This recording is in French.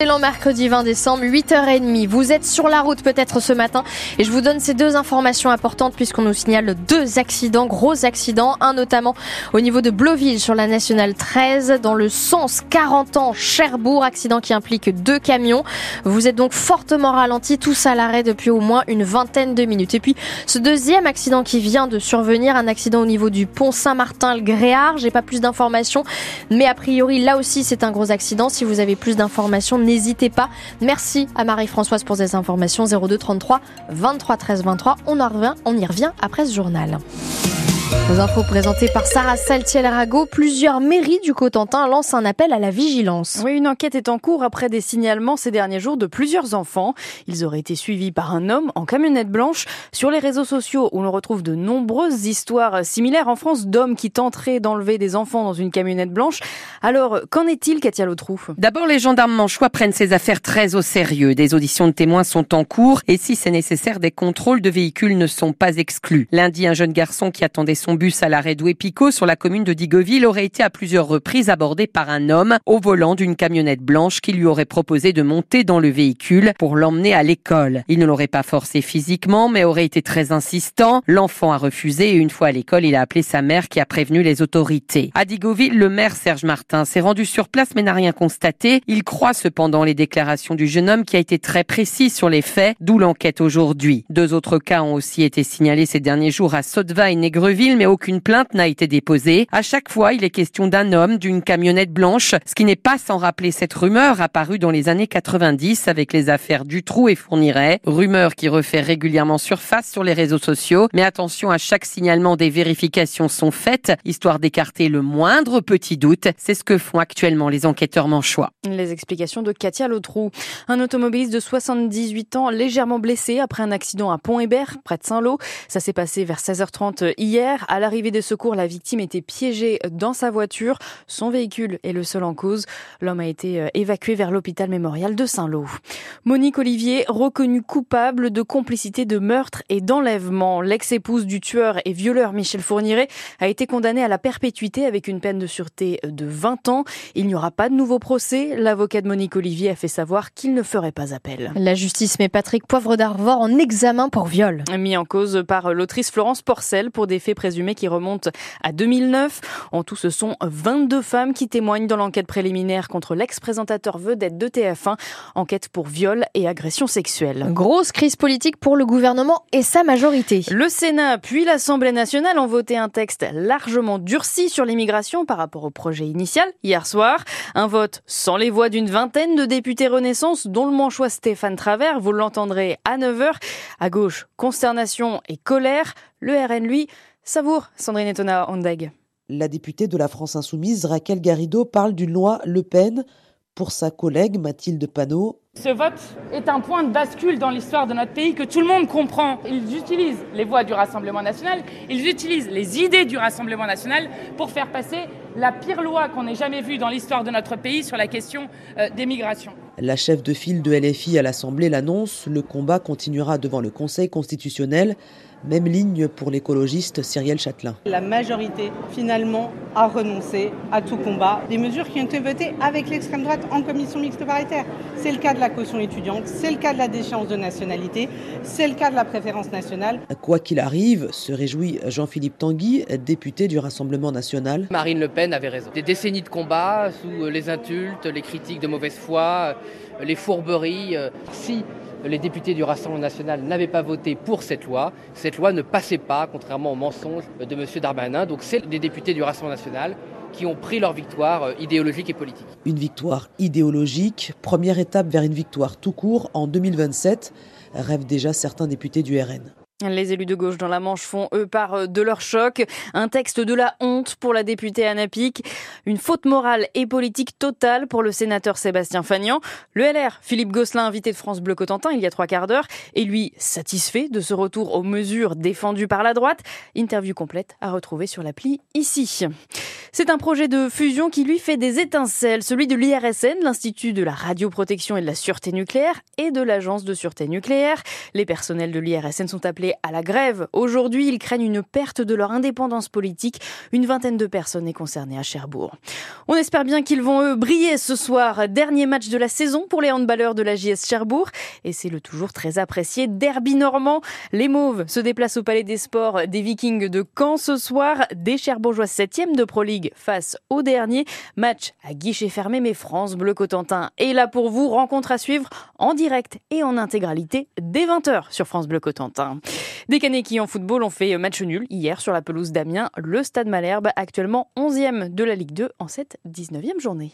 Excellent mercredi 20 décembre, 8h30. Vous êtes sur la route peut-être ce matin et je vous donne ces deux informations importantes puisqu'on nous signale deux accidents, gros accidents. Un notamment au niveau de Bloville sur la nationale 13 dans le sens 40 ans Cherbourg, accident qui implique deux camions. Vous êtes donc fortement ralenti, tous à l'arrêt depuis au moins une vingtaine de minutes. Et puis ce deuxième accident qui vient de survenir, un accident au niveau du pont Saint-Martin-le-Gréard. J'ai pas plus d'informations, mais a priori là aussi c'est un gros accident. Si vous avez plus d'informations, n'hésitez pas. Merci à Marie-Françoise pour ces informations. 02 33 23 13 23. On en revient, on y revient après ce journal. Aux infos présentées par Sarah Saltiel-Arago, plusieurs mairies du Cotentin lancent un appel à la vigilance. Oui, une enquête est en cours après des signalements ces derniers jours de plusieurs enfants. Ils auraient été suivis par un homme en camionnette blanche. Sur les réseaux sociaux, où l'on retrouve de nombreuses histoires similaires en France d'hommes qui tenteraient d'enlever des enfants dans une camionnette blanche. Alors, qu'en est-il, Katia Lautrou D'abord, les gendarmes manchois prennent ces affaires très au sérieux. Des auditions de témoins sont en cours et si c'est nécessaire, des contrôles de véhicules ne sont pas exclus. Lundi, un jeune garçon qui attendait son bus à l'arrêt d'Ouépico sur la commune de Digoville aurait été à plusieurs reprises abordé par un homme au volant d'une camionnette blanche qui lui aurait proposé de monter dans le véhicule pour l'emmener à l'école. Il ne l'aurait pas forcé physiquement mais aurait été très insistant. L'enfant a refusé et une fois à l'école, il a appelé sa mère qui a prévenu les autorités. À Digoville, le maire Serge Martin s'est rendu sur place mais n'a rien constaté. Il croit cependant les déclarations du jeune homme qui a été très précis sur les faits, d'où l'enquête aujourd'hui. Deux autres cas ont aussi été signalés ces derniers jours à Sotteva et Négreville mais aucune plainte n'a été déposée. À chaque fois, il est question d'un homme, d'une camionnette blanche, ce qui n'est pas sans rappeler cette rumeur apparue dans les années 90 avec les affaires Dutroux et Fourniret. Rumeur qui refait régulièrement surface sur les réseaux sociaux. Mais attention, à chaque signalement, des vérifications sont faites, histoire d'écarter le moindre petit doute. C'est ce que font actuellement les enquêteurs manchois. Les explications de Katia Lautrou. Un automobiliste de 78 ans légèrement blessé après un accident à Pont-Hébert, près de Saint-Lô. Ça s'est passé vers 16h30 hier. À l'arrivée des secours, la victime était piégée dans sa voiture. Son véhicule est le seul en cause. L'homme a été euh, évacué vers l'hôpital mémorial de Saint-Lô. Monique Olivier, reconnue coupable de complicité de meurtre et d'enlèvement. L'ex-épouse du tueur et violeur Michel Fourniret a été condamnée à la perpétuité avec une peine de sûreté de 20 ans. Il n'y aura pas de nouveau procès. L'avocat de Monique Olivier a fait savoir qu'il ne ferait pas appel. La justice met Patrick Poivre d'Arvor en examen pour viol. Mis en cause par l'autrice Florence Porcel pour des faits présumés qui remontent à 2009. En tout, ce sont 22 femmes qui témoignent dans l'enquête préliminaire contre l'ex-présentateur vedette de TF1, enquête pour viol et agression sexuelle. Grosse crise politique pour le gouvernement et sa majorité. Le Sénat puis l'Assemblée nationale ont voté un texte largement durci sur l'immigration par rapport au projet initial hier soir. Un vote sans les voix d'une vingtaine de députés Renaissance, dont le manchois Stéphane Travers. Vous l'entendrez à 9h. À gauche, consternation et colère. Le RN, lui, savoure Sandrine Etona Ondeg. La députée de la France Insoumise, Raquel Garrido, parle d'une loi Le Pen. Pour sa collègue Mathilde Panot, ce vote est un point de bascule dans l'histoire de notre pays que tout le monde comprend. Ils utilisent les voix du Rassemblement national, ils utilisent les idées du Rassemblement national pour faire passer la pire loi qu'on ait jamais vue dans l'histoire de notre pays sur la question euh, des migrations. La chef de file de LFI à l'Assemblée l'annonce, le combat continuera devant le Conseil constitutionnel. Même ligne pour l'écologiste Cyrielle Châtelain. La majorité, finalement, a renoncé à tout combat. Des mesures qui ont été votées avec l'extrême droite en commission mixte paritaire. C'est le cas de la caution étudiante, c'est le cas de la déchéance de nationalité, c'est le cas de la préférence nationale. Quoi qu'il arrive, se réjouit Jean-Philippe Tanguy, député du Rassemblement national. Marine Le Pen avait raison. Des décennies de combat sous les insultes, les critiques de mauvaise foi, les fourberies. Si les députés du Rassemblement national n'avaient pas voté pour cette loi. Cette loi ne passait pas, contrairement aux mensonges de M. Darmanin. Donc c'est des députés du Rassemblement national qui ont pris leur victoire idéologique et politique. Une victoire idéologique, première étape vers une victoire tout court en 2027, rêvent déjà certains députés du RN. Les élus de gauche dans la Manche font, eux, part de leur choc. Un texte de la honte pour la députée Anna Pic. Une faute morale et politique totale pour le sénateur Sébastien Fagnan. Le LR, Philippe Gosselin, invité de France Bleu Cotentin il y a trois quarts d'heure, est lui satisfait de ce retour aux mesures défendues par la droite. Interview complète à retrouver sur l'appli ici. C'est un projet de fusion qui lui fait des étincelles, celui de l'IRSN, l'Institut de la radioprotection et de la sûreté nucléaire, et de l'Agence de sûreté nucléaire. Les personnels de l'IRSN sont appelés à la grève. Aujourd'hui, ils craignent une perte de leur indépendance politique. Une vingtaine de personnes est concernée à Cherbourg. On espère bien qu'ils vont, eux, briller ce soir. Dernier match de la saison pour les handballeurs de la JS Cherbourg. Et c'est le toujours très apprécié derby normand. Les Mauves se déplacent au Palais des Sports des Vikings de Caen ce soir. Des Cherbourgeois 7e de Pro League face au dernier. Match à guichet fermé, mais France Bleu Cotentin est là pour vous. Rencontre à suivre en direct et en intégralité dès 20h sur France Bleu Cotentin. Des qui en football ont fait match nul hier sur la pelouse d'Amiens. Le Stade Malherbe, actuellement 11e de la Ligue 2 en cette 19e journée.